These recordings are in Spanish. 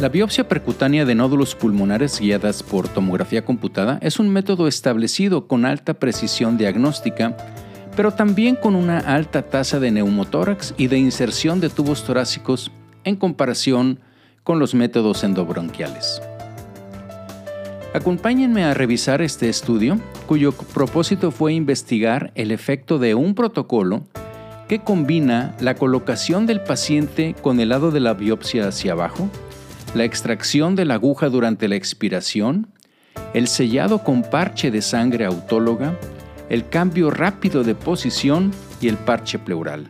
La biopsia percutánea de nódulos pulmonares guiadas por tomografía computada es un método establecido con alta precisión diagnóstica, pero también con una alta tasa de neumotórax y de inserción de tubos torácicos en comparación con los métodos endobronquiales. Acompáñenme a revisar este estudio, cuyo propósito fue investigar el efecto de un protocolo que combina la colocación del paciente con el lado de la biopsia hacia abajo, la extracción de la aguja durante la expiración, el sellado con parche de sangre autóloga, el cambio rápido de posición y el parche pleural.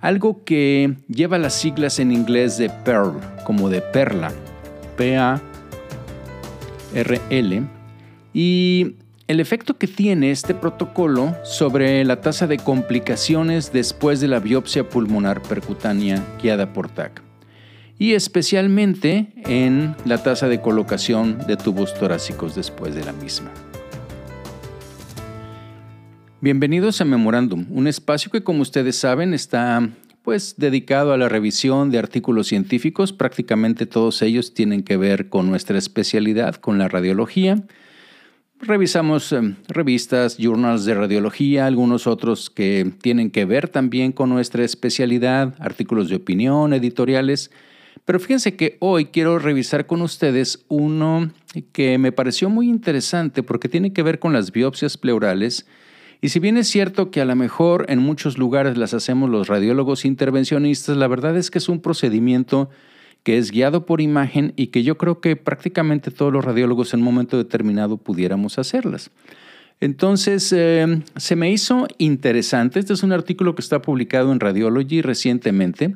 Algo que lleva las siglas en inglés de PEARL, como de perla, P-A-R-L, y el efecto que tiene este protocolo sobre la tasa de complicaciones después de la biopsia pulmonar percutánea guiada por TAC y especialmente en la tasa de colocación de tubos torácicos después de la misma. Bienvenidos a Memorándum, un espacio que como ustedes saben está pues dedicado a la revisión de artículos científicos, prácticamente todos ellos tienen que ver con nuestra especialidad, con la radiología, Revisamos em, revistas, journals de radiología, algunos otros que tienen que ver también con nuestra especialidad, artículos de opinión, editoriales. Pero fíjense que hoy quiero revisar con ustedes uno que me pareció muy interesante porque tiene que ver con las biopsias pleurales. Y si bien es cierto que a lo mejor en muchos lugares las hacemos los radiólogos intervencionistas, la verdad es que es un procedimiento que es guiado por imagen y que yo creo que prácticamente todos los radiólogos en un momento determinado pudiéramos hacerlas. Entonces, eh, se me hizo interesante. Este es un artículo que está publicado en Radiology recientemente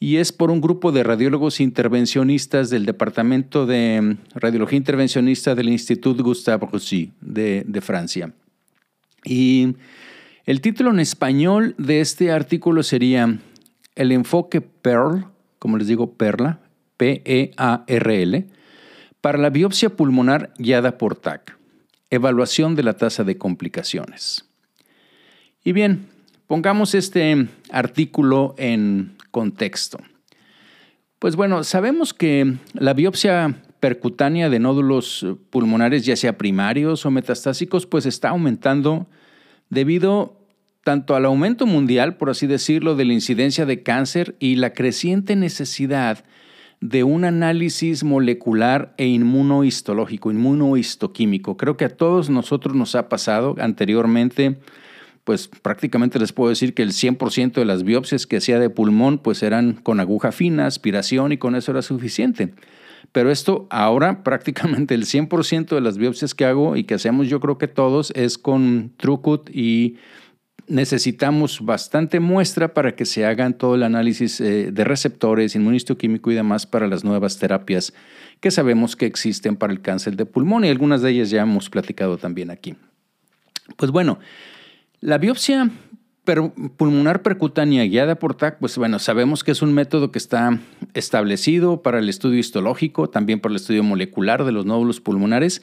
y es por un grupo de radiólogos intervencionistas del Departamento de Radiología Intervencionista del Institut Gustave Roussy de, Francia. Y el título en español de este artículo sería El enfoque Pearl como les digo, PERLA, P-E-A-R-L, para la biopsia pulmonar guiada por TAC. Evaluación de la tasa de complicaciones. Y bien, pongamos este artículo en contexto. Pues bueno, sabemos que la biopsia percutánea de nódulos pulmonares, ya sea primarios o metastásicos, pues está aumentando debido tanto al aumento mundial, por así decirlo, de la incidencia de cáncer y la creciente necesidad de un análisis molecular e inmunohistológico, inmunohistoquímico. Creo que a todos nosotros nos ha pasado anteriormente, pues prácticamente les puedo decir que el 100% de las biopsias que hacía de pulmón pues eran con aguja fina, aspiración y con eso era suficiente. Pero esto ahora prácticamente el 100% de las biopsias que hago y que hacemos yo creo que todos es con TrueCut y necesitamos bastante muestra para que se hagan todo el análisis eh, de receptores, inmunistoquímico y demás para las nuevas terapias que sabemos que existen para el cáncer de pulmón y algunas de ellas ya hemos platicado también aquí. Pues bueno, la biopsia pulmonar percutánea guiada por TAC, pues bueno, sabemos que es un método que está establecido para el estudio histológico, también para el estudio molecular de los nódulos pulmonares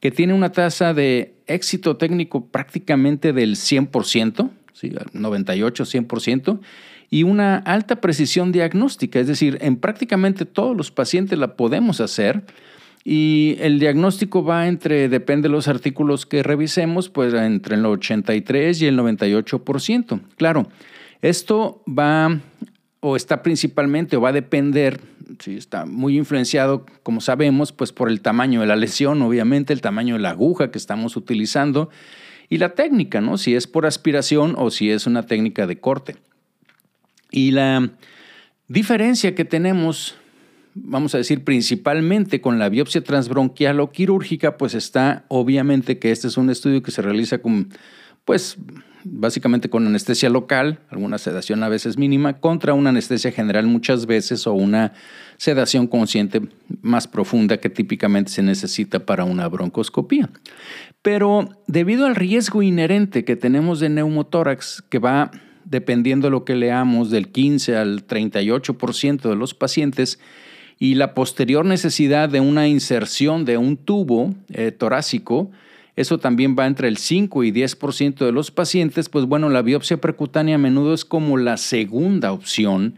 que tiene una tasa de éxito técnico prácticamente del 100%, ¿sí? 98-100%, y una alta precisión diagnóstica, es decir, en prácticamente todos los pacientes la podemos hacer. Y el diagnóstico va entre, depende de los artículos que revisemos, pues entre el 83 y el 98%. Claro, esto va o está principalmente o va a depender sí, está muy influenciado, como sabemos, pues por el tamaño de la lesión, obviamente, el tamaño de la aguja que estamos utilizando y la técnica, ¿no? Si es por aspiración o si es una técnica de corte. Y la diferencia que tenemos, vamos a decir, principalmente con la biopsia transbronquial o quirúrgica, pues está obviamente que este es un estudio que se realiza con, pues, básicamente con anestesia local, alguna sedación a veces mínima, contra una anestesia general muchas veces o una sedación consciente más profunda que típicamente se necesita para una broncoscopía. Pero debido al riesgo inherente que tenemos de neumotórax, que va dependiendo de lo que leamos del 15 al 38% de los pacientes, y la posterior necesidad de una inserción de un tubo eh, torácico, eso también va entre el 5 y 10% de los pacientes, pues bueno, la biopsia percutánea a menudo es como la segunda opción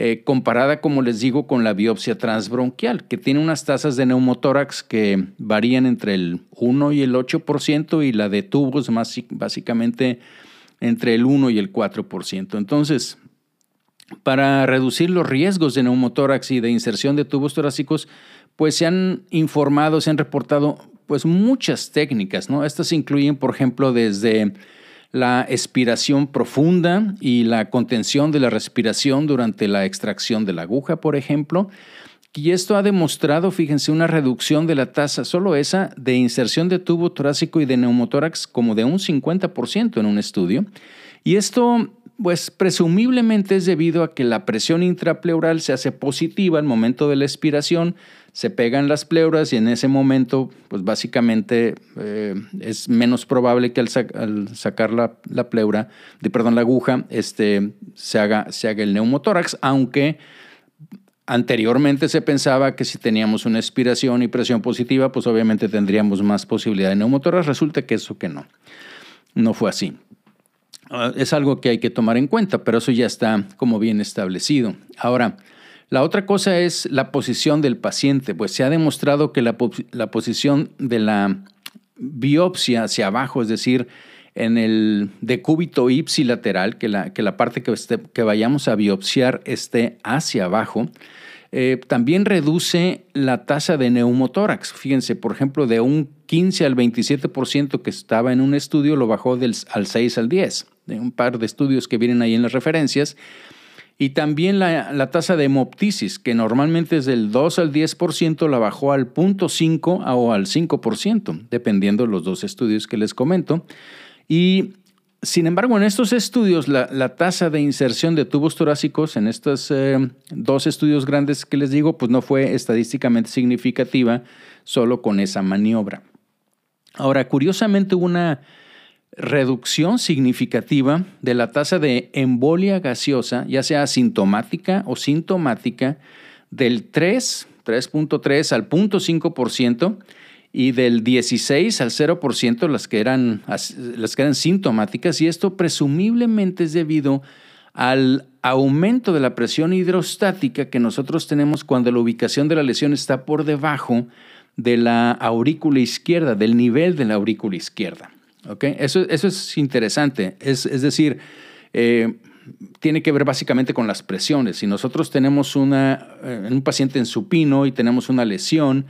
eh, comparada, como les digo, con la biopsia transbronquial, que tiene unas tasas de neumotórax que varían entre el 1 y el 8% y la de tubos más básicamente entre el 1 y el 4%. Entonces, para reducir los riesgos de neumotórax y de inserción de tubos torácicos, pues se han informado, se han reportado pues muchas técnicas, ¿no? Estas incluyen, por ejemplo, desde la expiración profunda y la contención de la respiración durante la extracción de la aguja, por ejemplo. Y esto ha demostrado, fíjense, una reducción de la tasa, solo esa, de inserción de tubo torácico y de neumotórax como de un 50% en un estudio. Y esto pues presumiblemente es debido a que la presión intrapleural se hace positiva al momento de la expiración, se pegan las pleuras y en ese momento, pues básicamente eh, es menos probable que al, sacar la, pleura, de, perdón, la aguja, este, se, haga, se haga el neumotórax, aunque anteriormente se pensaba que si teníamos una expiración y presión positiva, pues obviamente tendríamos más posibilidad de neumotórax. Resulta que eso que no, no fue así. Ah, es algo que hay que tomar en cuenta, pero eso ya está como bien establecido. Ahora, la otra cosa es la posición del paciente, pues se ha demostrado que la, posición de la biopsia hacia abajo, es decir, en el decúbito ipsilateral, que la, que la parte que, que vayamos a biopsiar esté hacia abajo, eh, también reduce la tasa de neumotórax. Fíjense, por ejemplo, de un 15 al 27% que estaba en un estudio, lo bajó del, al 6 al 10 de un par de estudios que vienen ahí en las referencias. Y también la, tasa de hemoptisis, que normalmente es del 2 al 10%, la bajó al 0.5 o al 5%, dependiendo de los dos estudios que les comento. Y sin embargo, en estos estudios, la, tasa de inserción de tubos torácicos, en estos eh, dos estudios grandes que les digo, pues no fue estadísticamente significativa solo con esa maniobra. Ahora, curiosamente, hubo una reducción significativa de la tasa de embolia gaseosa, ya sea asintomática o sintomática, del 3, 3.3 al 0.5% y del 16 al 0% las que, eran, las que eran sintomáticas y esto presumiblemente es debido al aumento de la presión hidrostática que nosotros tenemos cuando la ubicación de la lesión está por debajo de la aurícula izquierda, del nivel de la aurícula izquierda. Eso, eso es interesante. Es, decir, eh, tiene que ver básicamente con las presiones. Si nosotros tenemos una, eh, un paciente en supino y tenemos una lesión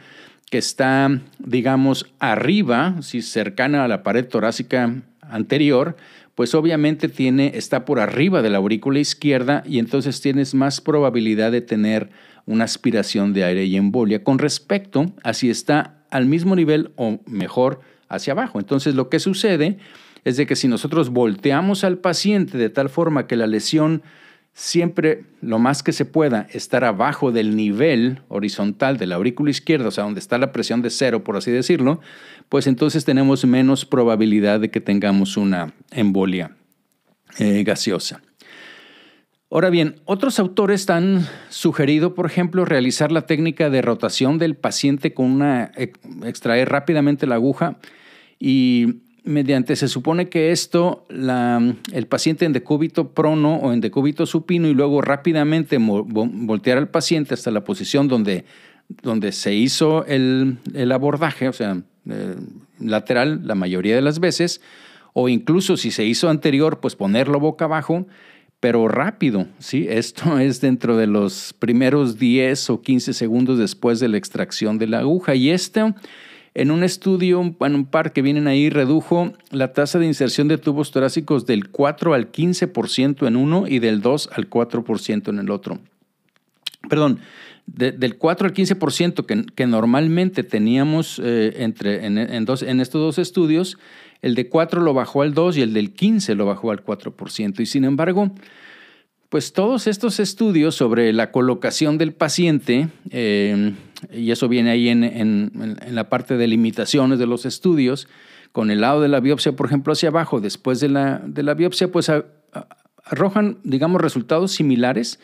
que está, digamos, arriba, si cercana a la pared torácica anterior, pues obviamente tiene, está por arriba de la aurícula izquierda y entonces tienes más probabilidad de tener una aspiración de aire y embolia con respecto a si está al mismo nivel o mejor hacia abajo. Entonces lo que sucede es de que si nosotros volteamos al paciente de tal forma que la lesión siempre lo más que se pueda estar abajo del nivel horizontal de la aurícula izquierda, o sea, donde está la presión de cero, por así decirlo, pues entonces tenemos menos probabilidad de que tengamos una embolia eh, gaseosa. Ahora bien, otros autores han sugerido, por ejemplo, realizar la técnica de rotación del paciente con una extraer rápidamente la aguja y mediante se supone que esto el paciente en decúbito prono o en decúbito supino y luego rápidamente voltear al paciente hasta la posición donde, donde se hizo el, abordaje, o sea, eh, lateral la mayoría de las veces, o incluso si se hizo anterior, pues ponerlo boca abajo pero rápido, ¿sí? Esto es dentro de los primeros 10 o 15 segundos después de la extracción de la aguja. Y esto, en un estudio, en un par que vienen ahí, redujo la tasa de inserción de tubos torácicos del 4 al 15% en uno y del 2 al 4% en el otro. Perdón, del 4 al 15% que, que normalmente teníamos eh, entre, en, en, en estos dos estudios, el de 4 lo bajó al 2 y el del 15 lo bajó al 4%. Y sin embargo, pues todos estos estudios sobre la colocación del paciente, eh, y eso viene ahí en, la parte de limitaciones de los estudios, con el lado de la biopsia, por ejemplo, hacia abajo, después de la, de la biopsia, pues arrojan, digamos, resultados similares,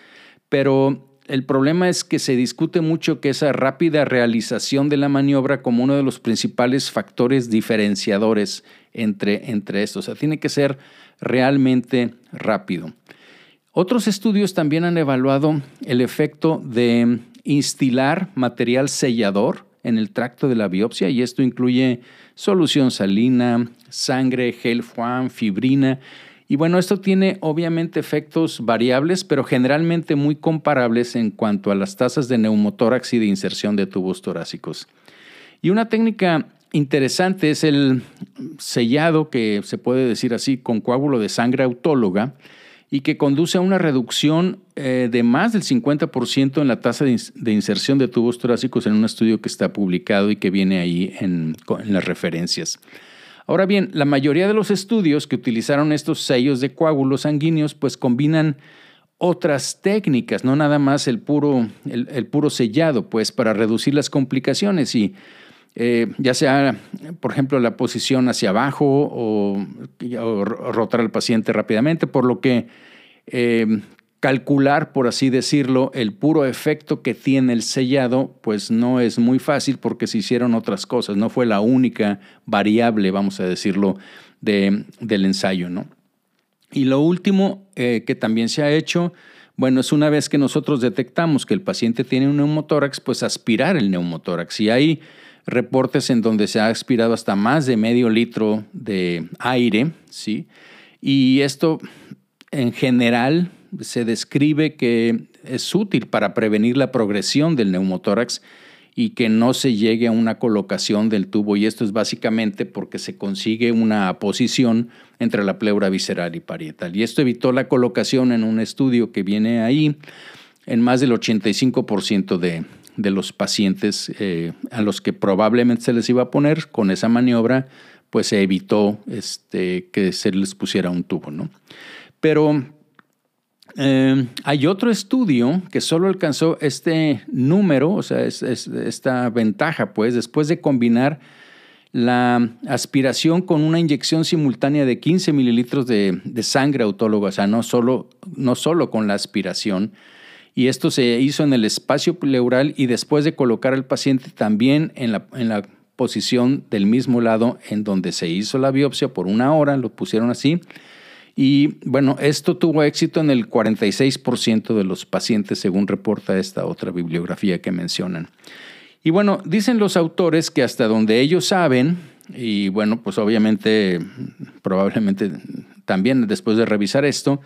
pero el problema es que se discute mucho que esa rápida realización de la maniobra como uno de los principales factores diferenciadores entre, entre estos. O sea, tiene que ser realmente rápido. Otros estudios también han evaluado el efecto de instilar material sellador en el tracto de la biopsia y esto incluye solución salina, sangre, gel Fuan, fibrina. Y bueno, esto tiene obviamente efectos variables, pero generalmente muy comparables en cuanto a las tasas de neumotórax y de inserción de tubos torácicos. Y una técnica interesante es el sellado, que se puede decir así, con coágulo de sangre autóloga, y que conduce a una reducción eh, de más del 50% en la tasa de, inserción de tubos torácicos en un estudio que está publicado y que viene ahí en, las referencias. Ahora bien, la mayoría de los estudios que utilizaron estos sellos de coágulos sanguíneos pues combinan otras técnicas, no nada más el puro, el, puro sellado, pues para reducir las complicaciones y eh, ya sea, por ejemplo, la posición hacia abajo o, rotar al paciente rápidamente, por lo que eh, calcular, por así decirlo, el puro efecto que tiene el sellado, pues no es muy fácil porque se hicieron otras cosas, no fue la única variable, vamos a decirlo, de, del ensayo, ¿no? Y lo último eh, que también se ha hecho, bueno, es una vez que nosotros detectamos que el paciente tiene un neumotórax, pues aspirar el neumotórax. Y hay reportes en donde se ha aspirado hasta más de medio litro de aire, ¿sí? Y esto en general se describe que es útil para prevenir la progresión del neumotórax y que no se llegue a una colocación del tubo. Y esto es básicamente porque se consigue una posición entre la pleura visceral y parietal. Y esto evitó la colocación en un estudio que viene ahí en más del 85% de, de los pacientes eh, a los que probablemente se les iba a poner con esa maniobra, pues se evitó este, que se les pusiera un tubo. ¿no? Pero eh, hay otro estudio que solo alcanzó este número, o sea, esta ventaja, pues, después de combinar la aspiración con una inyección simultánea de 15 mililitros de, sangre autóloga, o sea, no solo, no solo con la aspiración, y esto se hizo en el espacio pleural y después de colocar al paciente también en la, en la posición del mismo lado en donde se hizo la biopsia por una hora, lo pusieron así. Y bueno, esto tuvo éxito en el 46% de los pacientes, según reporta esta otra bibliografía que mencionan. Y bueno, dicen los autores que hasta donde ellos saben, y bueno, pues obviamente, probablemente también después de revisar esto,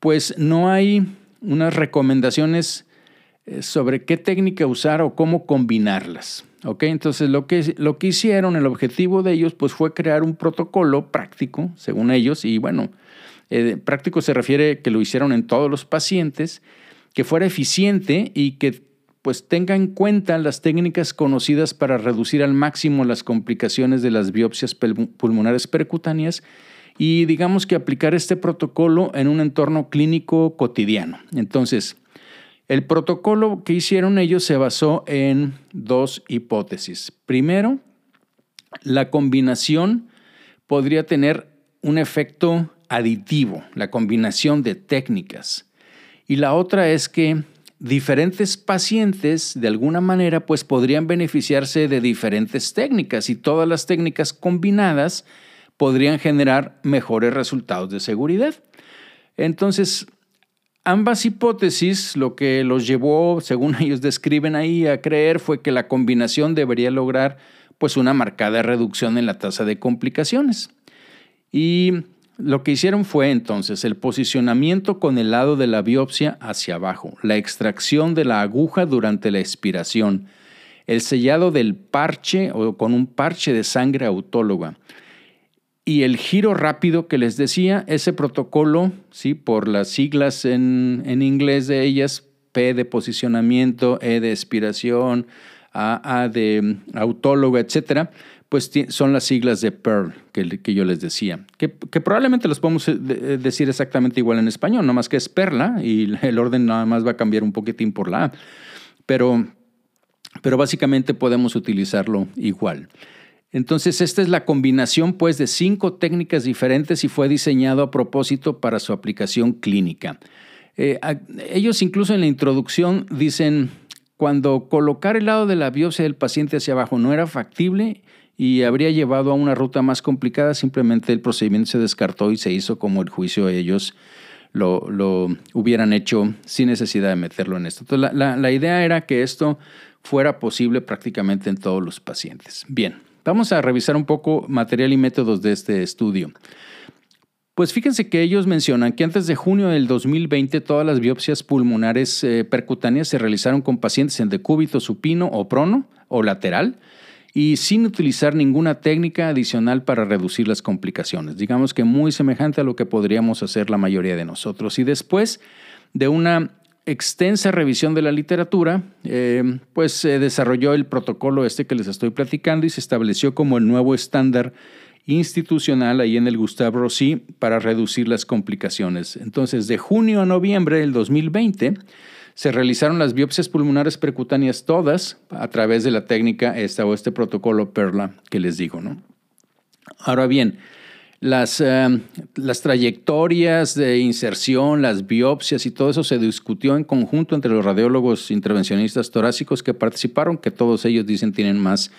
pues no hay unas recomendaciones eh, sobre qué técnica usar o cómo combinarlas. ¿ok? Entonces lo que, lo que hicieron, el objetivo de ellos, pues fue crear un protocolo práctico, según ellos, y bueno, eh, práctico se refiere que lo hicieron en todos los pacientes, que fuera eficiente y que pues tenga en cuenta las técnicas conocidas para reducir al máximo las complicaciones de las biopsias pulmonares percutáneas y digamos que aplicar este protocolo en un entorno clínico cotidiano. Entonces, el protocolo que hicieron ellos se basó en dos hipótesis. Primero, la combinación podría tener un efecto aditivo, la combinación de técnicas. Y la otra es que diferentes pacientes de alguna manera pues podrían beneficiarse de diferentes técnicas y todas las técnicas combinadas podrían generar mejores resultados de seguridad. Entonces, ambas hipótesis lo que los llevó, según ellos describen ahí, a creer fue que la combinación debería lograr pues una marcada reducción en la tasa de complicaciones. Y lo que hicieron fue entonces el posicionamiento con el lado de la biopsia hacia abajo, la extracción de la aguja durante la expiración, el sellado del parche o con un parche de sangre autóloga, y el giro rápido que les decía, ese protocolo, ¿sí? por las siglas en, inglés de ellas, P de posicionamiento, E de expiración, A, de autóloga, etcétera, pues son las siglas de PEARL que, que yo les decía, que, probablemente los podemos eh, eh, decir exactamente igual en español, no más que es perla y el orden nada más va a cambiar un poquitín por la A, pero, pero básicamente podemos utilizarlo igual. Entonces, esta es la combinación pues de cinco técnicas diferentes y fue diseñado a propósito para su aplicación clínica. Eh, ellos incluso en la introducción dicen, cuando colocar el lado de la biopsia del paciente hacia abajo no era factible y habría llevado a una ruta más complicada, simplemente el procedimiento se descartó y se hizo como el juicio ellos lo, hubieran hecho sin necesidad de meterlo en esto. Entonces, la, idea era que esto fuera posible prácticamente en todos los pacientes. Bien, vamos a revisar un poco material y métodos de este estudio. Pues fíjense que ellos mencionan que antes de junio del 2020 todas las biopsias pulmonares eh, percutáneas se realizaron con pacientes en decúbito supino o prono o lateral y sin utilizar ninguna técnica adicional para reducir las complicaciones. Digamos que muy semejante a lo que podríamos hacer la mayoría de nosotros. Y después de una extensa revisión de la literatura, eh, pues se desarrolló el protocolo este que les estoy platicando y se estableció como el nuevo estándar institucional ahí en el Gustave Rossi para reducir las complicaciones. Entonces, de junio a noviembre del 2020, se realizaron las biopsias pulmonares percutáneas todas a través de la técnica esta o este protocolo PERLA que les digo, ¿no? Ahora bien, las, eh, las trayectorias de inserción, las biopsias y todo eso se discutió en conjunto entre los radiólogos intervencionistas torácicos que participaron, que todos ellos dicen tienen más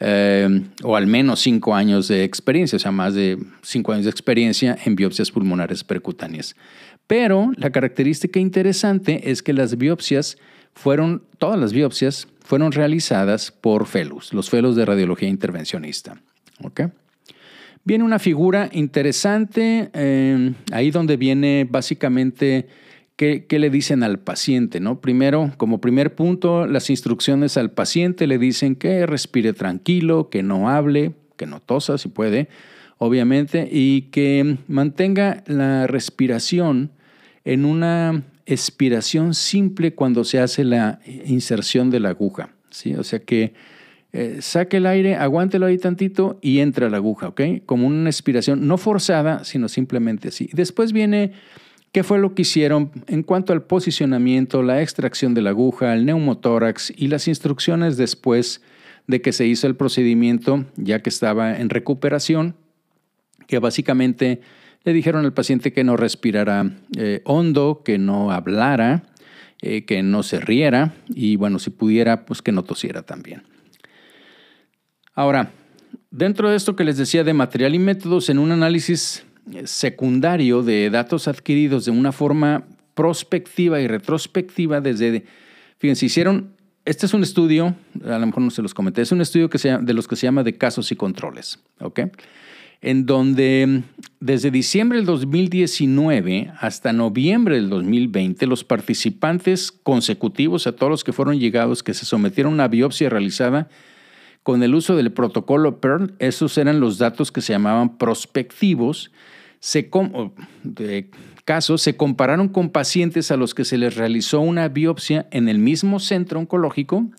eh, o al menos cinco años de experiencia, o sea, más de cinco años de experiencia en biopsias pulmonares percutáneas. Pero la característica interesante es que las biopsias fueron, todas las biopsias fueron realizadas por felus, los felus de radiología intervencionista. Viene una figura interesante, eh, ahí donde viene básicamente qué, le dicen al paciente. ¿no? Primero, como primer punto, las instrucciones al paciente le dicen que respire tranquilo, que no hable, que no tosa si puede, obviamente, y que mantenga la respiración en una expiración simple cuando se hace la inserción de la aguja. ¿sí? O sea que eh, saque el aire, aguántelo ahí tantito y entra la aguja, ¿ok? Como una expiración no forzada, sino simplemente así. Después viene qué fue lo que hicieron en cuanto al posicionamiento, la extracción de la aguja, el neumotórax y las instrucciones después de que se hizo el procedimiento, ya que estaba en recuperación, que básicamente le dijeron al paciente que no respirara eh, hondo, que no hablara, eh, que no se riera y bueno, si pudiera, pues que no tosiera también. Ahora, dentro de esto que les decía de material y métodos, en un análisis eh, secundario de datos adquiridos de una forma prospectiva y retrospectiva desde, fíjense, hicieron, este es un estudio, a lo mejor no se los comenté, es un estudio que de los que se llama de casos y controles, ¿ok? en donde desde diciembre del 2019 hasta noviembre del 2020 los participantes consecutivos, a todos los que fueron llegados, que se sometieron a una biopsia realizada con el uso del protocolo PERL, esos eran los datos que se llamaban prospectivos, se casos se compararon con pacientes a los que se les realizó una biopsia en el mismo centro oncológico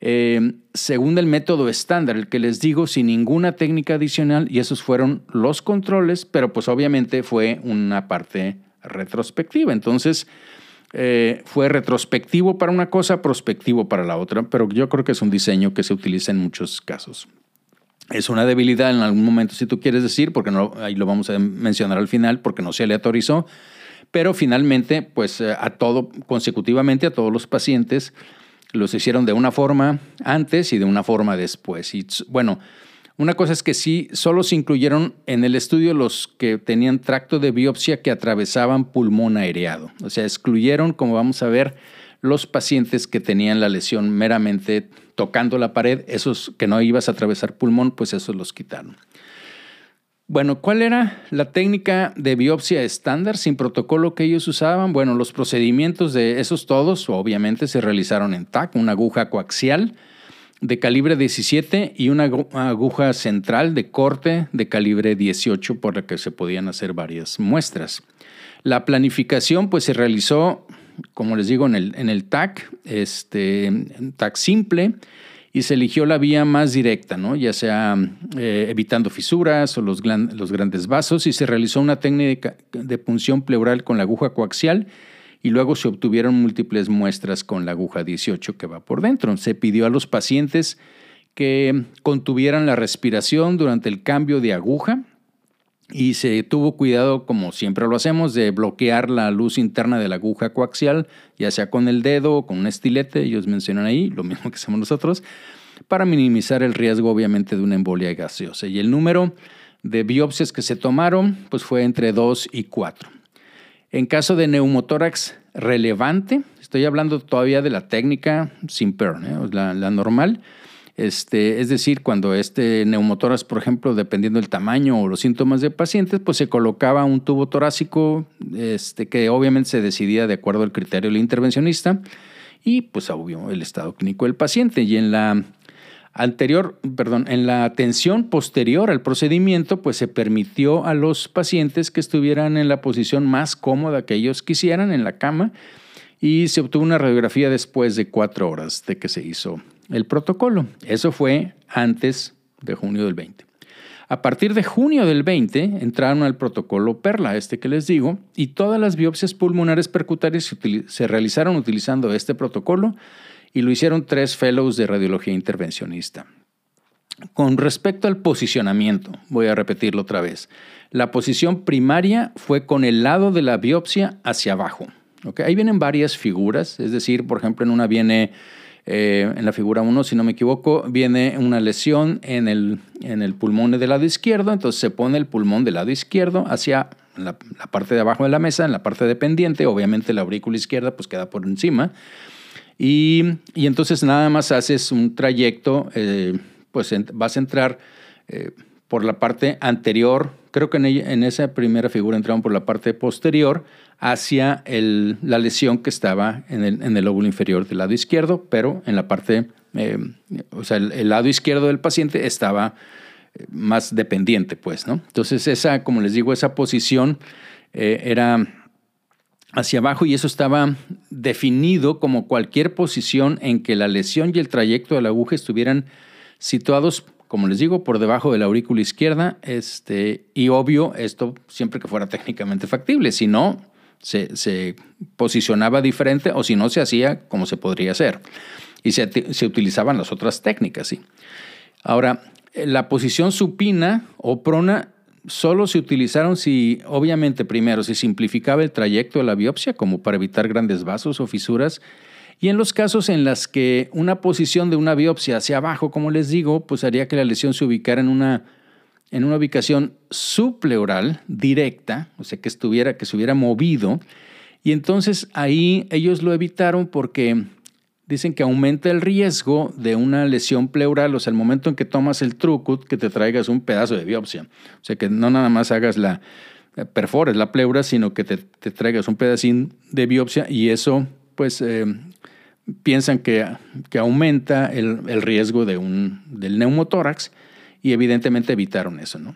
eh, según el método estándar, el que les digo, sin ninguna técnica adicional, y esos fueron los controles, pero pues obviamente fue una parte retrospectiva. Entonces, eh, fue retrospectivo para una cosa, prospectivo para la otra, pero yo creo que es un diseño que se utiliza en muchos casos. Es una debilidad en algún momento, si tú quieres decir, porque no, ahí lo vamos a mencionar al final, porque no se aleatorizó, pero finalmente, pues eh, a todo, consecutivamente a todos los pacientes, los hicieron de una forma antes y de una forma después. Y bueno, una cosa es que sí, solo se incluyeron en el estudio los que tenían tracto de biopsia que atravesaban pulmón aereado. O sea, excluyeron, como vamos a ver, los pacientes que tenían la lesión meramente tocando la pared, esos que no ibas a atravesar pulmón, pues esos los quitaron. Bueno, ¿cuál era la técnica de biopsia estándar sin protocolo que ellos usaban? Bueno, los procedimientos de esos todos obviamente se realizaron en TAC, una aguja coaxial de calibre 17 y una aguja central de corte de calibre 18 por la que se podían hacer varias muestras. La planificación pues se realizó, como les digo, en el, en el TAC, este, TAC simple, y se eligió la vía más directa, ¿no? ya sea eh, evitando fisuras o los, los, grandes vasos, y se realizó una técnica de punción pleural con la aguja coaxial y luego se obtuvieron múltiples muestras con la aguja 18 que va por dentro. Se pidió a los pacientes que contuvieran la respiración durante el cambio de aguja y se tuvo cuidado, como siempre lo hacemos, de bloquear la luz interna de la aguja coaxial, ya sea con el dedo o con un estilete, ellos mencionan ahí, lo mismo que hacemos nosotros, para minimizar el riesgo obviamente de una embolia gaseosa. Y el número de biopsias que se tomaron pues fue entre 2 y 4. En caso de neumotórax relevante, estoy hablando todavía de la técnica sin ¿eh? la, normal, este, es decir, cuando este neumotórax, por ejemplo, dependiendo del tamaño o los síntomas de pacientes, pues se colocaba un tubo torácico este, que obviamente se decidía de acuerdo al criterio del intervencionista y pues obvio el estado clínico del paciente. Y en la anterior, perdón, en la atención posterior al procedimiento, pues se permitió a los pacientes que estuvieran en la posición más cómoda que ellos quisieran en la cama y se obtuvo una radiografía después de cuatro horas de que se hizo el protocolo. Eso fue antes de junio del 20. A partir de junio del 20 entraron al protocolo PERLA, este que les digo, y todas las biopsias pulmonares percutarias se, se realizaron utilizando este protocolo y lo hicieron tres fellows de radiología intervencionista. Con respecto al posicionamiento, voy a repetirlo otra vez. La posición primaria fue con el lado de la biopsia hacia abajo. Ahí vienen varias figuras, es decir, por ejemplo, en una viene, eh, en la figura 1, si no me equivoco, viene una lesión en el, en el pulmón del lado izquierdo, entonces se pone el pulmón del lado izquierdo hacia la, parte de abajo de la mesa, en la parte dependiente, obviamente la aurícula izquierda pues queda por encima. Y, entonces nada más haces un trayecto, eh, pues vas a entrar eh, por la parte anterior, creo que en, esa primera figura entraron por la parte posterior hacia la lesión que estaba en el, lóbulo inferior del lado izquierdo, pero en la parte, eh, o sea, el, lado izquierdo del paciente estaba más dependiente, pues, ¿no? Entonces esa, como les digo, esa posición era hacia abajo y eso estaba definido como cualquier posición en que la lesión y el trayecto de la aguja estuvieran situados, como les digo, por debajo de la aurícula izquierda. Este, y obvio, esto siempre que fuera técnicamente factible. Si no, se, posicionaba diferente o si no, se hacía como se podría hacer. Y se, se utilizaban las otras técnicas. ¿sí? Ahora, la posición supina o prona solo se utilizaron si, obviamente, primero, se simplificaba el trayecto de la biopsia, como para evitar grandes vasos o fisuras, y en los casos en los que una posición de una biopsia hacia abajo, como les digo, pues haría que la lesión se ubicara en una, en una ubicación subpleural directa, o sea, que estuviera, que se hubiera movido, y entonces ahí ellos lo evitaron porque dicen que aumenta el riesgo de una lesión pleural, o sea, el momento en que tomas el trucut, que te traigas un pedazo de biopsia. O sea, que no nada más hagas la, eh, perfores la pleura, sino que te, traigas un pedacín de biopsia y eso, pues, eh, piensan que, que aumenta el, el, riesgo de un, del neumotórax y evidentemente evitaron eso, ¿no?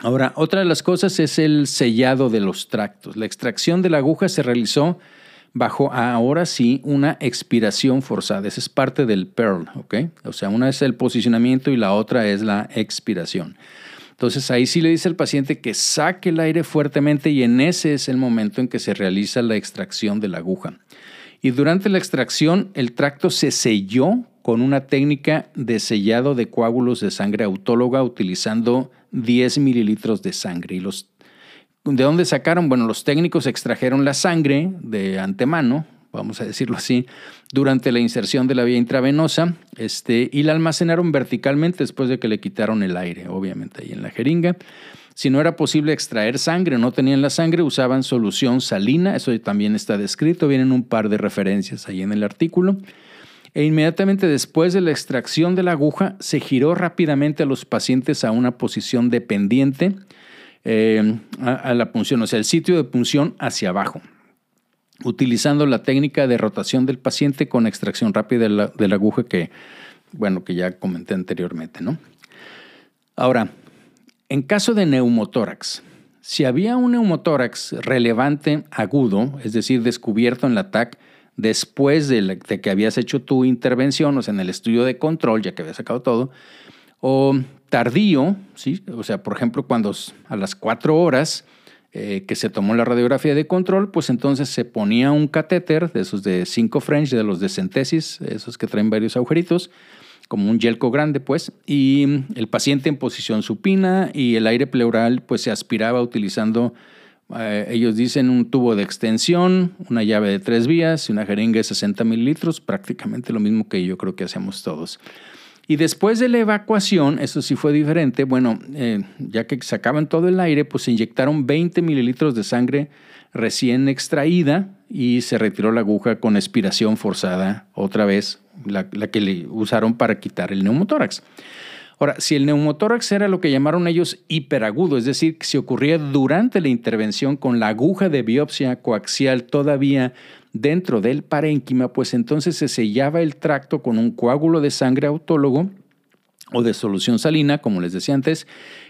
Ahora, otra de las cosas es el sellado de los tractos. La extracción de la aguja se realizó bajo ahora sí una expiración forzada. Esa es parte del PERL, ¿ok? O sea, una es el posicionamiento y la otra es la expiración. Entonces ahí sí le dice al paciente que saque el aire fuertemente y en ese es el momento en que se realiza la extracción de la aguja. Y durante la extracción el tracto se selló con una técnica de sellado de coágulos de sangre autóloga utilizando 10 mililitros de sangre. Y los ¿De dónde sacaron? Bueno, los técnicos extrajeron la sangre de antemano, vamos a decirlo así, durante la inserción de la vía intravenosa este, y la almacenaron verticalmente después de que le quitaron el aire, obviamente, ahí en la jeringa. Si no era posible extraer sangre, no tenían la sangre, usaban solución salina, eso también está descrito, vienen un par de referencias ahí en el artículo. E inmediatamente después de la extracción de la aguja, se giró rápidamente a los pacientes a una posición dependiente eh, a, la punción, o sea, el sitio de punción hacia abajo, utilizando la técnica de rotación del paciente con extracción rápida de la, aguja que, bueno, que ya comenté anteriormente, ¿no? Ahora, en caso de neumotórax, si había un neumotórax relevante agudo, es decir, descubierto en la TAC después de, de, que habías hecho tu intervención, o sea, en el estudio de control, ya que habías sacado todo, o tardío, ¿sí? o sea, por ejemplo, cuando a las cuatro horas eh, que se tomó la radiografía de control, pues entonces se ponía un catéter de esos de 5 French, de los de centesis, esos que traen varios agujeritos, como un yelco grande, pues, y el paciente en posición supina y el aire pleural, pues se aspiraba utilizando, eh, ellos dicen, un tubo de extensión, una llave de tres vías y una jeringa de 60 mililitros, prácticamente lo mismo que yo creo que hacemos todos. Y después de la evacuación, eso sí fue diferente, bueno, eh, ya que sacaban todo el aire, pues se inyectaron 20 mililitros de sangre recién extraída y se retiró la aguja con expiración forzada otra vez, la, que le usaron para quitar el neumotórax. Ahora, si el neumotórax era lo que llamaron ellos hiperagudo, es decir, que se ocurría durante la intervención con la aguja de biopsia coaxial todavía dentro del parénquima, pues entonces se sellaba el tracto con un coágulo de sangre autólogo o de solución salina, como les decía antes,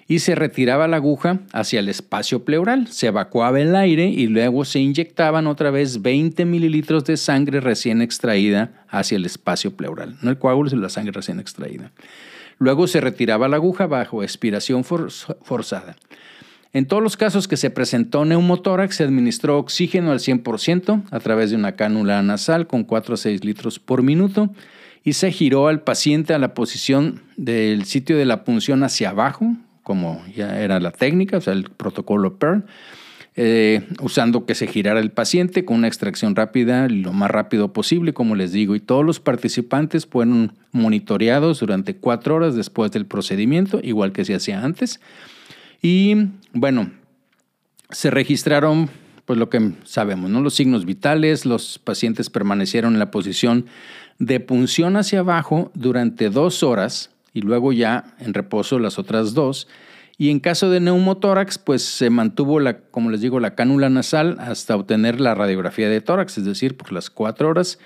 y se retiraba la aguja hacia el espacio pleural, se evacuaba el aire y luego se inyectaban otra vez 20 mililitros de sangre recién extraída hacia el espacio pleural, no el coágulo, sino la sangre recién extraída. Luego se retiraba la aguja bajo expiración forzada. En todos los casos que se presentó neumotórax, se administró oxígeno al 100% a través de una cánula nasal con 4 a 6 litros por minuto y se giró al paciente a la posición del sitio de la punción hacia abajo, como ya era la técnica, o sea, el protocolo PERL, eh, usando que se girara el paciente con una extracción rápida lo más rápido posible, como les digo, y todos los participantes fueron monitoreados durante cuatro horas después del procedimiento, igual que se hacía antes. Y bueno, se registraron pues lo que sabemos, ¿no? Los signos vitales, los pacientes permanecieron en la posición de punción hacia abajo durante dos horas y luego ya en reposo las otras dos y en caso de neumotórax, pues se mantuvo, la, como les digo, la cánula nasal hasta obtener la radiografía de tórax, es decir, por las cuatro horas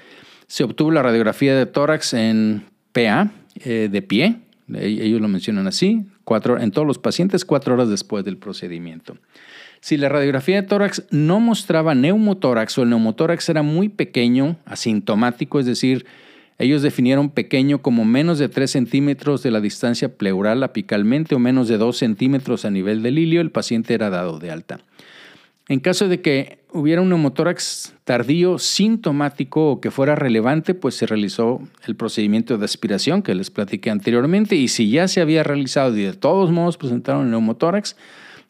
se obtuvo la radiografía de tórax en PA, eh, de pie, ellos lo mencionan así, cuatro, en todos los pacientes cuatro horas después del procedimiento. Si la radiografía de tórax no mostraba neumotórax o el neumotórax era muy pequeño, asintomático, es decir, ellos definieron pequeño como menos de 3 centímetros de la distancia pleural apicalmente o menos de 2 centímetros a nivel del ilio, el paciente era dado de alta. En caso de que hubiera un neumotórax tardío sintomático o que fuera relevante, pues se realizó el procedimiento de aspiración que les platiqué anteriormente y si ya se había realizado y de todos modos presentaron el neumotórax,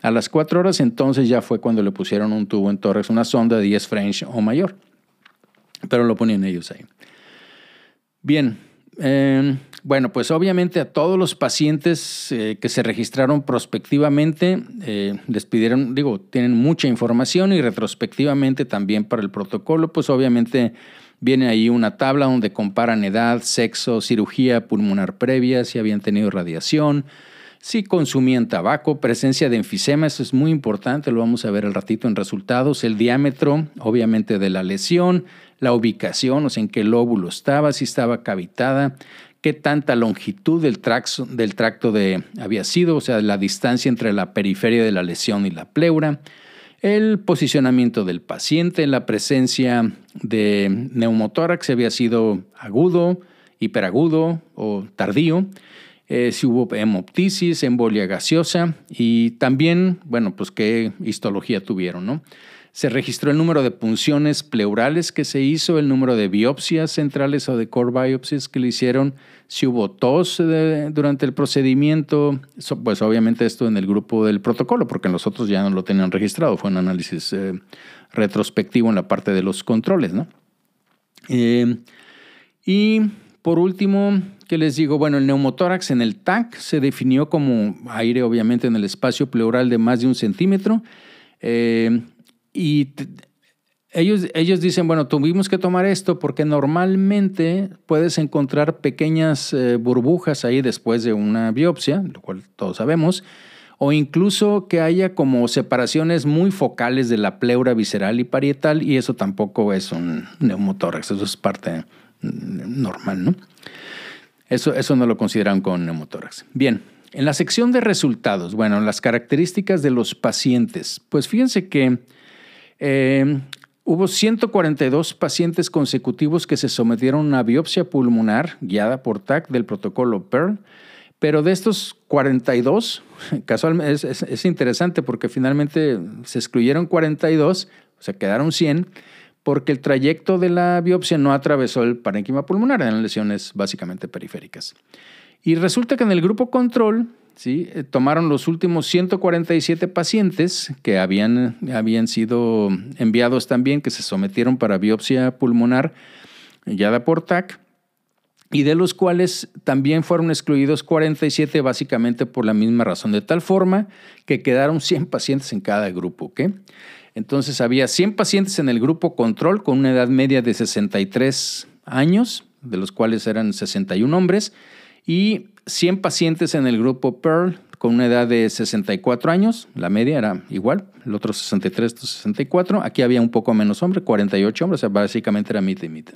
a las 4 horas entonces ya fue cuando le pusieron un tubo en tórax, una sonda de 10 French o mayor. Pero lo ponían ellos ahí. Bien, em, bueno, pues obviamente a todos los pacientes eh, que se registraron prospectivamente eh, les pidieron, digo, tienen mucha información y retrospectivamente también para el protocolo, pues obviamente viene ahí una tabla donde comparan edad, sexo, cirugía pulmonar previa, si habían tenido radiación, si consumían tabaco, presencia de enfisema, eso es muy importante, lo vamos a ver al ratito en resultados, el diámetro, obviamente, de la lesión, la ubicación, o sea, en qué lóbulo estaba, si estaba cavitada, qué tanta longitud del tracto, del tracto de, había sido, o sea, la distancia entre la periferia de la lesión y la pleura, el posicionamiento del paciente, la presencia de neumotórax, si había sido agudo, hiperagudo o tardío, eh, si hubo hemoptisis, embolia gaseosa y también, bueno, pues qué histología tuvieron, ¿no? Se registró el número de punciones pleurales que se hizo, el número de biopsias centrales o de core biopsies que le hicieron, si hubo tos eh, durante el procedimiento, pues obviamente esto en el grupo del protocolo, porque los otros ya no lo tenían registrado, fue un análisis eh, retrospectivo en la parte de los controles, ¿no? y por último, ¿qué les digo? Bueno, el neumotórax en el TAC se definió como aire, obviamente, en el espacio pleural de más de un centímetro. Eh, y ellos, ellos dicen, bueno, tuvimos que tomar esto porque normalmente puedes encontrar pequeñas eh, burbujas ahí después de una biopsia, lo cual todos sabemos, o incluso que haya como separaciones muy focales de la pleura visceral y parietal, y eso tampoco es un neumotórax, eso es parte normal, ¿no? Eso, eso no lo consideran con neumotórax. Bien, en la sección de resultados, bueno, las características de los pacientes, pues fíjense que eh, hubo 142 pacientes consecutivos que se sometieron a biopsia pulmonar guiada por TAC del protocolo PERL, pero de estos 42, casualmente es, es interesante porque finalmente se excluyeron 42, o sea, quedaron 100 porque el trayecto de la biopsia no atravesó el parénquima pulmonar, eran lesiones básicamente periféricas. Y resulta que en el grupo control, ¿sí? Eh, tomaron los últimos 147 pacientes que habían, habían sido enviados también, que se sometieron para biopsia pulmonar ya por TAC, y de los cuales también fueron excluidos 47 básicamente por la misma razón, de tal forma que quedaron 100 pacientes en cada grupo. Entonces había 100 pacientes en el grupo control con una edad media de 63 años, de los cuales eran 61 hombres, y 100 pacientes en el grupo Pearl con una edad de 64 años, la media era igual, el otro 63, 64, aquí había un poco menos hombres, 48 hombres, o sea, básicamente era mitad y mitad.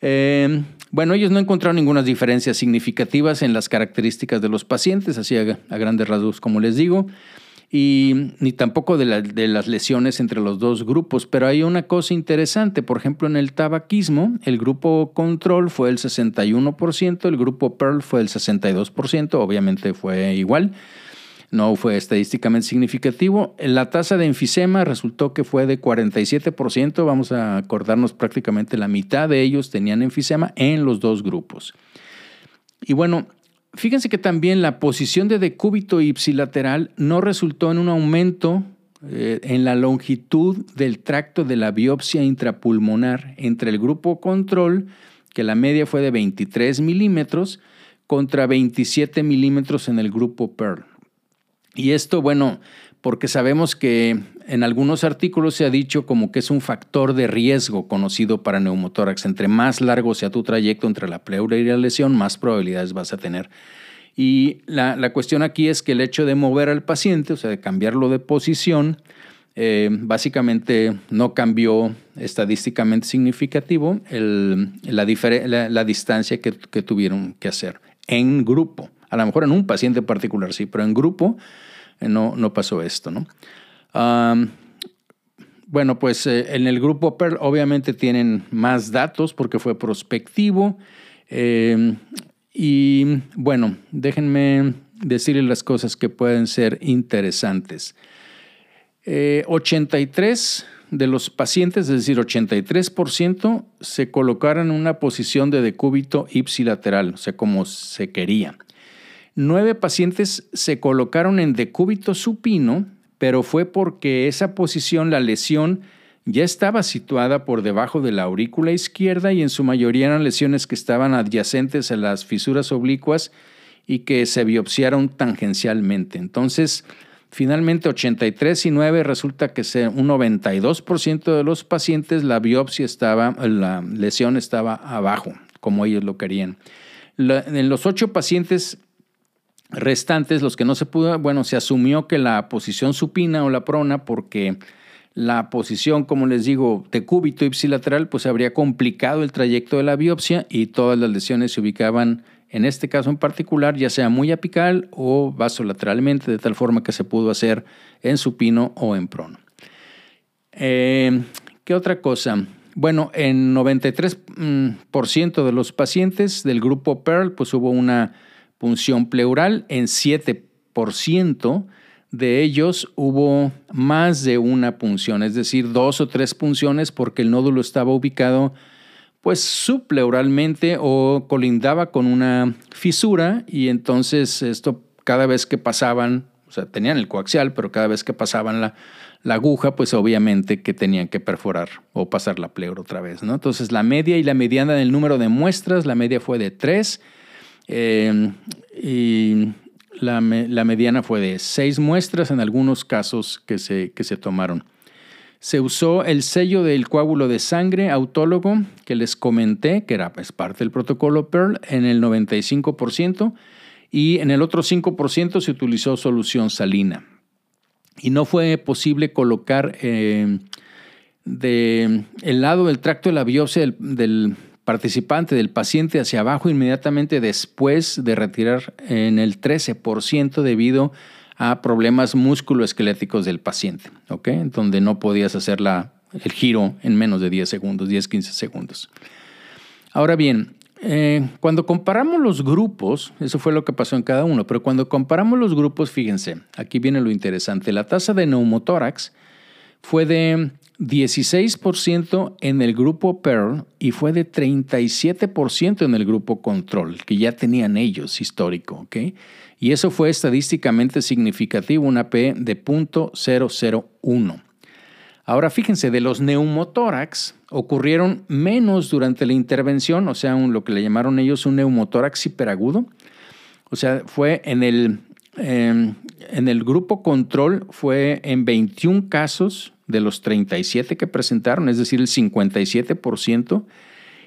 Eh, bueno, ellos no encontraron ninguna diferencia significativas en las características de los pacientes, así a grandes rasgos, como les digo y ni tampoco de, las lesiones entre los dos grupos. Pero hay una cosa interesante, por ejemplo, en el tabaquismo, el grupo control fue el 61%, el grupo Pearl fue el 62%, obviamente fue igual. No fue estadísticamente significativo. La tasa de enfisema resultó que fue de 47%. Vamos a acordarnos prácticamente la mitad de ellos tenían enfisema en los dos grupos. Y bueno, Fíjense que también la posición de decúbito ipsilateral no resultó en un aumento eh, en la longitud del tracto de la biopsia intrapulmonar entre el grupo control, que la media fue de 23 milímetros, contra 27 milímetros en el grupo Pearl. Y esto, bueno, porque sabemos que en algunos artículos se ha dicho como que es un factor de riesgo conocido para neumotórax. Entre más largo sea tu trayecto entre la pleura y la lesión, más probabilidades vas a tener. Y la, cuestión aquí es que el hecho de mover al paciente, o sea, de cambiarlo de posición, eh, básicamente no cambió estadísticamente significativo la, la, distancia que, que tuvieron que hacer en grupo. A lo mejor en un paciente particular sí, pero en grupo no, no pasó esto, ¿no? bueno, pues eh, en el grupo Pearl obviamente tienen más datos porque fue prospectivo. Eh, y bueno, déjenme decirles las cosas que pueden ser interesantes. 83 de los pacientes, es decir, 83%, se colocaron en una posición de decúbito ipsilateral, o sea, como se quería. Nueve pacientes se colocaron en decúbito supino, pero fue porque esa posición, la lesión, ya estaba situada por debajo de la aurícula izquierda y en su mayoría eran lesiones que estaban adyacentes a las fisuras oblicuas y que se biopsiaron tangencialmente. Entonces, finalmente 83 y 9 resulta que un 92% de los pacientes la biopsia estaba, la lesión estaba abajo, como ellos lo querían. en los ocho pacientes restantes, los que no se pudo, bueno, se asumió que la posición supina o la prona, porque la posición, como les digo, de cúbito ipsilateral, pues habría complicado el trayecto de la biopsia y todas las lesiones se ubicaban, en este caso en particular, ya sea muy apical o vasolateralmente, de tal forma que se pudo hacer en supino o en prono. Eh, ¿Qué otra cosa? Bueno, en 93% de los pacientes del grupo Pearl, pues hubo una punción pleural en 7% de ellos hubo más de una punción, es decir, dos o tres punciones porque el nódulo estaba ubicado pues subpleuralmente o colindaba con una fisura y entonces esto cada vez que pasaban, o sea, tenían el coaxial, pero cada vez que pasaban la, aguja, pues obviamente que tenían que perforar o pasar la pleura otra vez, ¿no? Entonces la media y la mediana del número de muestras, la media fue de 3 Em, y la, la, mediana fue de seis muestras en algunos casos que se, que se tomaron. Se usó el sello del coágulo de sangre autólogo que les comenté, que era es parte del protocolo PEARL, en el 95% y en el otro 5% se utilizó solución salina. Y no fue posible colocar eh, de, el lado del tracto de la biopsia del participante del paciente hacia abajo inmediatamente después de retirar en el 13% debido a problemas musculoesqueléticos del paciente, ¿ok? Donde no podías hacer la, el giro en menos de 10 segundos, 10, 15 segundos. Ahora bien, eh, cuando comparamos los grupos, eso fue lo que pasó en cada uno, pero cuando comparamos los grupos, fíjense, aquí viene lo interesante, la tasa de neumotórax fue de 16% en el grupo Pearl y fue de 37% en el grupo Control, que ya tenían ellos histórico. ¿ok? Y eso fue estadísticamente significativo, una P de .001. Ahora fíjense, de los neumotórax, ocurrieron menos durante la intervención, o sea, lo que le llamaron ellos un neumotórax hiperagudo. O sea, fue en el, em, en el grupo control, fue en 21 casos de los 37 que presentaron, es decir, el 57%.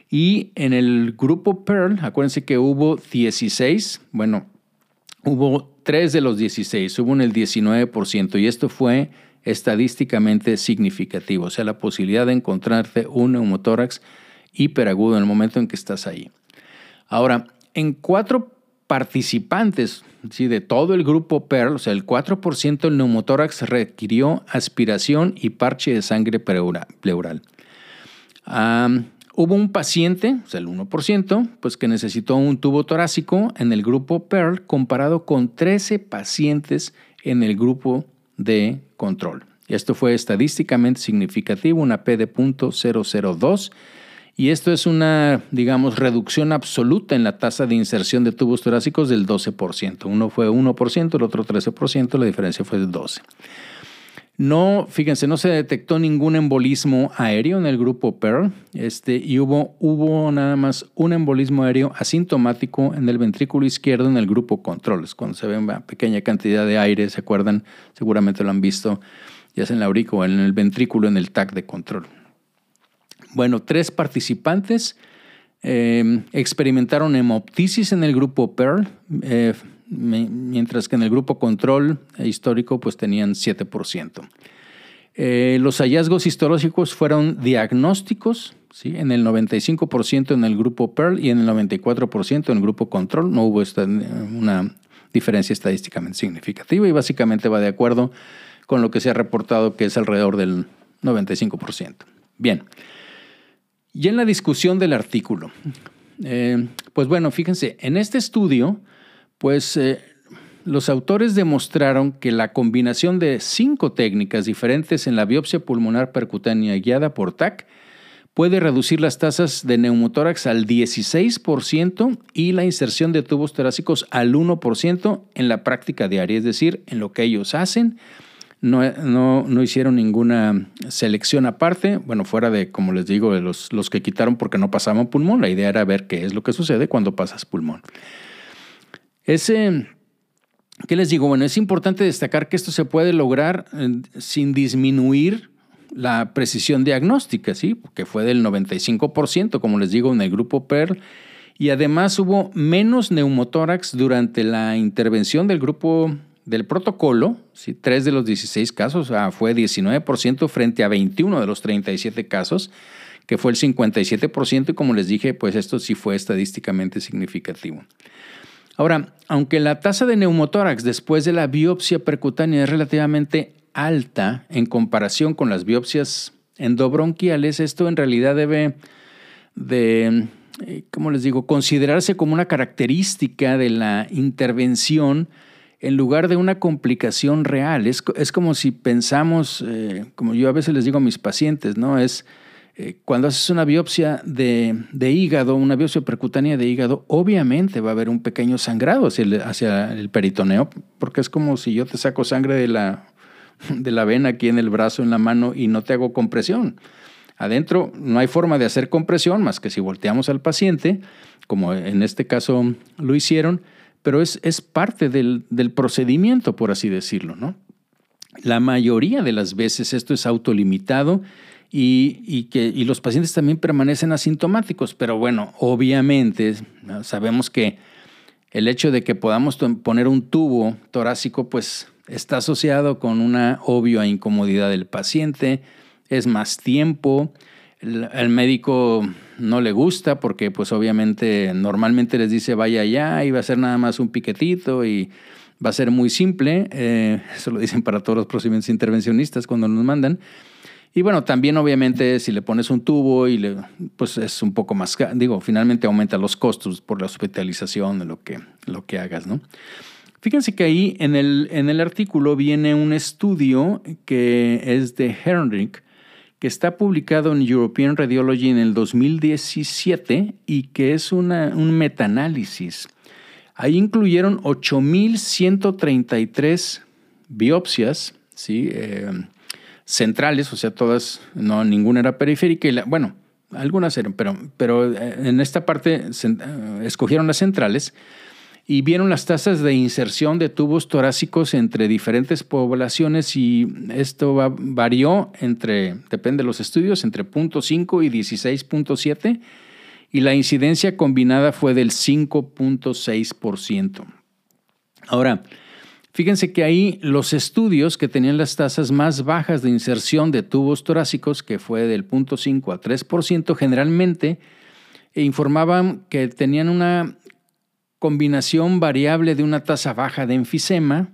Y en el grupo Pearl, acuérdense que hubo 16, bueno, hubo 3 de los 16, hubo en el 19%, y esto fue estadísticamente significativo, o sea, la posibilidad de encontrarte un neumotórax hiperagudo en el momento en que estás ahí. Ahora, en cuatro participantes de todo el grupo PEARL, o sea, el 4% del neumotórax requirió aspiración y parche de sangre pleural. hubo un paciente, o sea, el 1%, pues que necesitó un tubo torácico en el grupo PEARL comparado con 13 pacientes en el grupo de control. Esto fue estadísticamente significativo, una P de .002, y esto es una, digamos, reducción absoluta en la tasa de inserción de tubos torácicos del 12%. Uno fue 1%, el otro 13%, la diferencia fue de 12%. No, fíjense, no se detectó ningún embolismo aéreo en el grupo Pearl este, y hubo, hubo nada más un embolismo aéreo asintomático en el ventrículo izquierdo en el grupo control. cuando se ve una pequeña cantidad de aire, ¿se acuerdan? Seguramente lo han visto, ya sea en la aurícula o en el ventrículo en el TAC de control. Bueno, tres participantes eh, experimentaron hemoptisis en el grupo Pearl. Eh, mientras que en el grupo control histórico pues tenían 7%. Eh, los hallazgos histológicos fueron diagnósticos, ¿sí? en el 95% en el grupo Pearl y en el 94% en el grupo control. No hubo una diferencia estadísticamente significativa y básicamente va de acuerdo con lo que se ha reportado que es alrededor del 95%. Bien, y en la discusión del artículo, eh, pues bueno, fíjense, en este estudio pues eh, los autores demostraron que la combinación de cinco técnicas diferentes en la biopsia pulmonar percutánea guiada por TAC puede reducir las tasas de neumotórax al 16% y la inserción de tubos torácicos al 1% en la práctica diaria, es decir, en lo que ellos hacen. No, no, hicieron ninguna selección aparte, bueno, fuera de, como les digo, de los, los que quitaron porque no pasaban pulmón. La idea era ver qué es lo que sucede cuando pasas pulmón. Ese, ¿qué les digo? Bueno, es importante destacar que esto se puede lograr eh, sin disminuir la precisión diagnóstica, ¿sí? Que fue del 95%, como les digo, en el grupo PERL. Y además hubo menos neumotórax durante la intervención del grupo del protocolo, ¿sí? 3 de los 16 casos, fue 19% frente a 21 de los 37 casos, que fue el 57%, y como les dije, pues esto sí fue estadísticamente significativo. Ahora, aunque la tasa de neumotórax después de la biopsia percutánea es relativamente alta en comparación con las biopsias endobronquiales, esto en realidad debe de, eh, ¿cómo les digo?, considerarse como una característica de la intervención en lugar de una complicación real. Es, como si pensamos, eh, como yo a veces les digo a mis pacientes, ¿no? Es eh, cuando haces una biopsia de, hígado, una biopsia percutánea de hígado, obviamente va a haber un pequeño sangrado hacia el, peritoneo, porque es como si yo te saco sangre de la, de la vena aquí en el brazo, en la mano, y no te hago compresión. Adentro no hay forma de hacer compresión más que si volteamos al paciente, como en este caso lo hicieron, pero es, es parte del, del, procedimiento, por así decirlo. ¿no? La mayoría de las veces esto es autolimitado y, que, los pacientes también permanecen asintomáticos. Pero bueno, obviamente sabemos que el hecho de que podamos poner un tubo torácico, pues está asociado con una obvia incomodidad del paciente, es más tiempo, el, médico no le gusta porque pues obviamente normalmente les dice vaya allá y va a ser nada más un piquetito y va a ser muy simple, eh, eso lo dicen para todos los procedimientos intervencionistas cuando nos mandan, y bueno, también obviamente si le pones un tubo y le, pues es un poco más, digo, finalmente aumenta los costos por la hospitalización de lo que, lo que hagas, ¿no? Fíjense que ahí en el, en el artículo viene un estudio que es de Herndrick, que está publicado en European Radiology en el 2017 y que es una, un metaanálisis. Ahí incluyeron 8.133 biopsias, ¿sí? Eh, centrales, o sea, todas, no, ninguna era periférica. Bueno, algunas eran, pero, pero eh, en esta parte eh, escogieron las centrales y vieron las tasas de inserción de tubos torácicos entre diferentes poblaciones y esto varió entre, depende de los estudios, entre 0.5 y 16.7 y la incidencia combinada fue del 5.6%. Ahora, fíjense que ahí los estudios que tenían las tasas más bajas de inserción de tubos torácicos, que fue del 0.5 a 3%, generalmente informaban que tenían una combinación variable de una tasa baja de enfisema,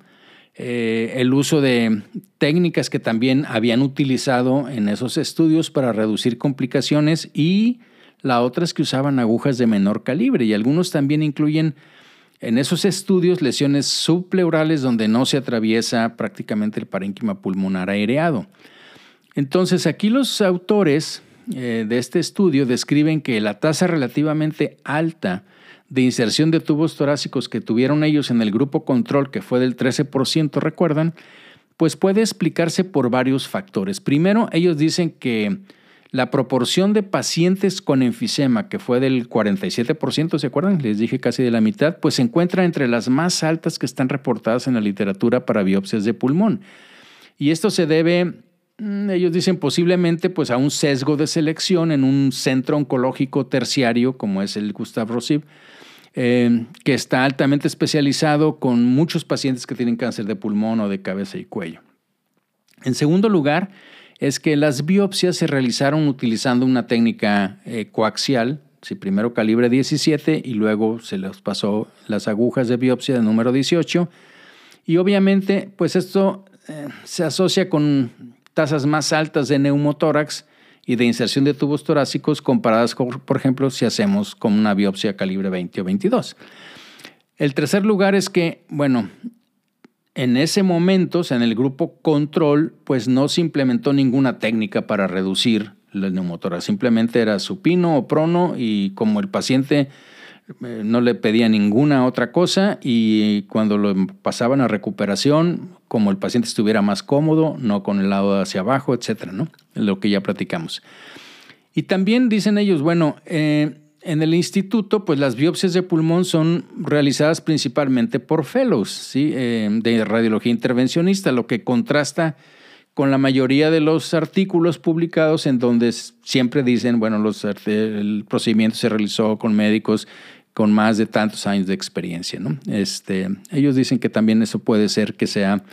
eh, el uso de técnicas que también habían utilizado en esos estudios para reducir complicaciones y la otra es que usaban agujas de menor calibre y algunos también incluyen en esos estudios lesiones subpleurales donde no se atraviesa prácticamente el parénquima pulmonar aereado. Entonces aquí los autores eh, de este estudio describen que la tasa relativamente alta de inserción de tubos torácicos que tuvieron ellos en el grupo control, que fue del 13%, recuerdan, pues puede explicarse por varios factores. Primero, ellos dicen que la proporción de pacientes con enfisema, que fue del 47%, ¿se acuerdan? Les dije casi de la mitad, pues se encuentra entre las más altas que están reportadas en la literatura para biopsias de pulmón. Y esto se debe, mm, ellos dicen posiblemente, pues a un sesgo de selección en un centro oncológico terciario como es el Gustav Rosib, eh, que está altamente especializado con muchos pacientes que tienen cáncer de pulmón o de cabeza y cuello. En segundo lugar, es que las biopsias se realizaron utilizando una técnica eh, coaxial, primero calibre 17 y luego se les pasó las agujas de biopsia de número 18. Y obviamente, pues esto eh, se asocia con tasas más altas de neumotórax y de inserción de tubos torácicos comparadas con, por ejemplo, si hacemos con una biopsia calibre 20 o 22. El tercer lugar es que, bueno, en ese momento, en el grupo control, pues no se implementó ninguna técnica para reducir la neumotórax. Simplemente era supino o prono y como el paciente no le pedía ninguna otra cosa y cuando lo pasaban a recuperación, como el paciente estuviera más cómodo, no con el lado hacia abajo, etcétera, ¿no? Lo que ya platicamos. Y también dicen ellos, bueno, eh, en el instituto, pues las biopsias de pulmón son realizadas principalmente por fellows, ¿sí? Eh, de radiología intervencionista, lo que contrasta con la mayoría de los artículos publicados en donde siempre dicen, bueno, los, el procedimiento se realizó con médicos con más de tantos años de experiencia. ¿no? Este, ellos dicen que también eso puede ser que sea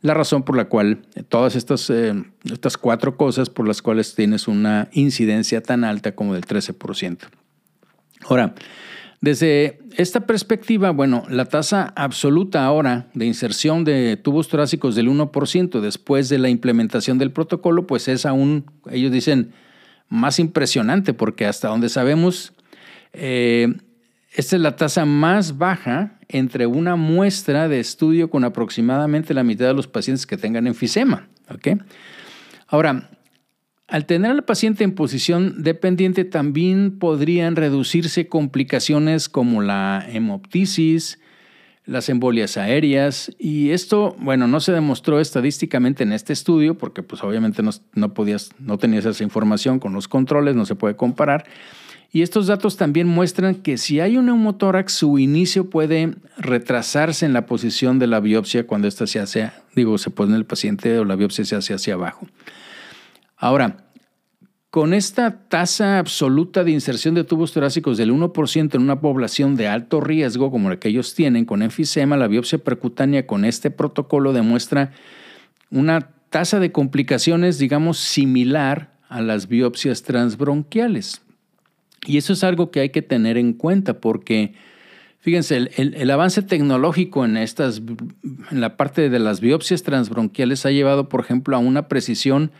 la razón por la cual todas estas, eh, estas cuatro cosas por las cuales tienes una incidencia tan alta como del 13%. Ahora, desde esta perspectiva, bueno, la tasa absoluta ahora de inserción de tubos torácicos del 1% después de la implementación del protocolo, pues es aún, ellos dicen, más impresionante porque hasta donde sabemos, eh, esta es la tasa más baja entre una muestra de estudio con aproximadamente la mitad de los pacientes que tengan enfisema. Ahora, al tener al paciente en posición dependiente también podrían reducirse complicaciones como la hemoptisis, las embolias aéreas y esto, bueno, no se demostró estadísticamente en este estudio porque pues obviamente no, no podías, no tenías esa información con los controles, no se puede comparar, y estos datos también muestran que si hay un neumotórax, su inicio puede retrasarse en la posición de la biopsia cuando ésta se hace, digo, se pone el paciente o la biopsia se hace hacia abajo. Ahora, con esta tasa absoluta de inserción de tubos torácicos del 1% en una población de alto riesgo como la que ellos tienen con enfisema, la biopsia percutánea con este protocolo demuestra una tasa de complicaciones, digamos, similar a las biopsias transbronquiales. Y eso es algo que hay que tener en cuenta porque, fíjense, el, avance tecnológico en, estas, en la parte de las biopsias transbronquiales ha llevado, por ejemplo, a una precisión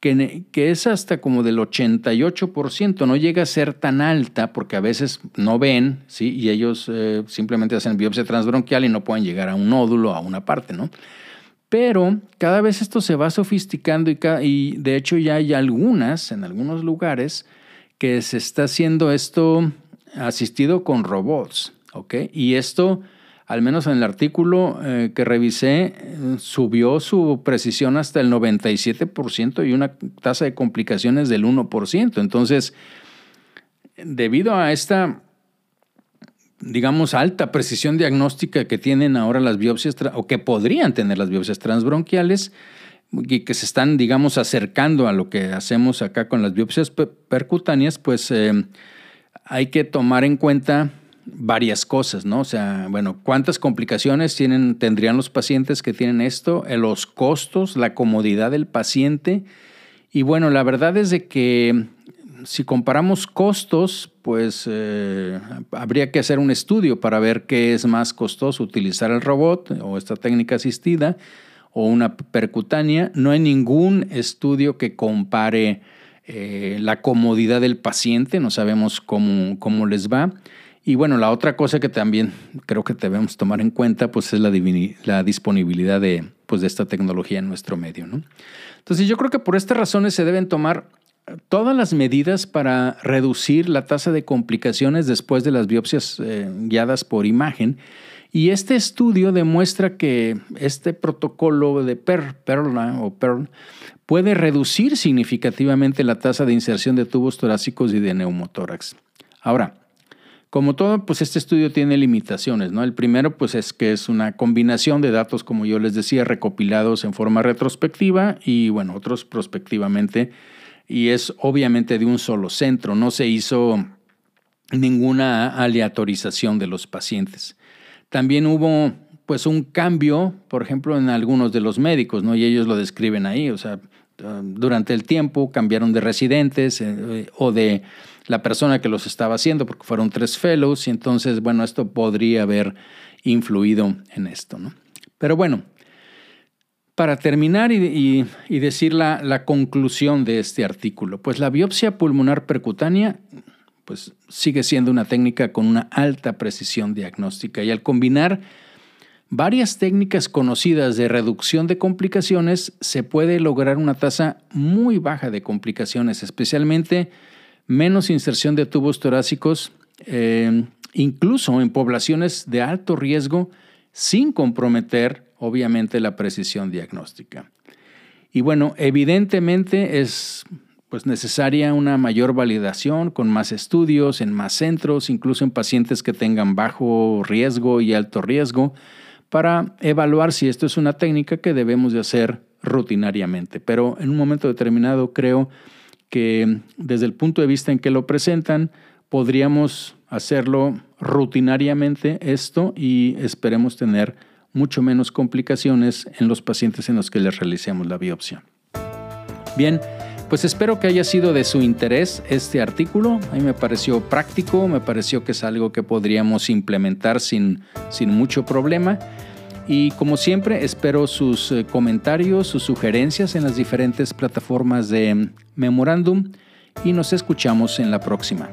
que, que, es hasta como del 88%, no llega a ser tan alta porque a veces no ven, ¿sí? Y ellos eh, simplemente hacen biopsia transbronquial y no pueden llegar a un nódulo, a una parte, ¿no? Pero cada vez esto se va sofisticando y, y de hecho ya hay algunas, en algunos lugares, que se está haciendo esto asistido con robots, ¿ok? Y esto al menos en el artículo eh, que revisé, subió su precisión hasta el 97% y una tasa de complicaciones del 1%. Entonces, debido a esta, digamos, alta precisión diagnóstica que tienen ahora las biopsias, o que podrían tener las biopsias transbronquiales, y que se están, digamos, acercando a lo que hacemos acá con las biopsias percutáneas, pues eh, hay que tomar en cuenta varias cosas, ¿no? O sea, bueno, cuántas complicaciones tienen, tendrían los pacientes que tienen esto, eh, los costos, la comodidad del paciente. Y bueno, la verdad es de que si comparamos costos, pues eh, habría que hacer un estudio para ver qué es más costoso, utilizar el robot o esta técnica asistida o una percutánea. No hay ningún estudio que compare eh, la comodidad del paciente, no sabemos cómo, cómo les va. Y bueno, la otra cosa que también creo que debemos tomar en cuenta pues es la, disponibilidad de, pues, de esta tecnología en nuestro medio. ¿no? Entonces yo creo que por estas razones se deben tomar todas las medidas para reducir la tasa de complicaciones después de las biopsias eh, guiadas por imagen. Y este estudio demuestra que este protocolo de PERLA o PERL puede reducir significativamente la tasa de inserción de tubos torácicos y de neumotórax. Ahora, como todo, pues este estudio tiene limitaciones, ¿no? El primero, pues es que es una combinación de datos, como yo les decía, recopilados en forma retrospectiva y, bueno, otros prospectivamente. Y es obviamente de un solo centro, no se hizo ninguna aleatorización de los pacientes. También hubo, pues, un cambio, por ejemplo, en algunos de los médicos, ¿no? Y ellos lo describen ahí, o sea, durante el tiempo cambiaron de residentes eh, o de la persona que los estaba haciendo, porque fueron tres fellows, y entonces, bueno, esto podría haber influido en esto. ¿no? Pero bueno, para terminar y, decir la, la, conclusión de este artículo, pues la biopsia pulmonar percutánea pues sigue siendo una técnica con una alta precisión diagnóstica y al combinar varias técnicas conocidas de reducción de complicaciones se puede lograr una tasa muy baja de complicaciones, especialmente menos inserción de tubos torácicos, eh, incluso en poblaciones de alto riesgo, sin comprometer, obviamente, la precisión diagnóstica. Y bueno, evidentemente es pues, necesaria una mayor validación con más estudios, en más centros, incluso en pacientes que tengan bajo riesgo y alto riesgo, para evaluar si esto es una técnica que debemos de hacer rutinariamente. Pero en un momento determinado creo que desde el punto de vista en que lo presentan, podríamos hacerlo rutinariamente esto y esperemos tener mucho menos complicaciones en los pacientes en los que les realicemos la biopsia. Bien, pues espero que haya sido de su interés este artículo. A mí me pareció práctico, me pareció que es algo que podríamos implementar sin, sin mucho problema. Y como siempre, espero sus eh, comentarios, sus sugerencias en las diferentes plataformas de Memorandum y nos escuchamos en la próxima.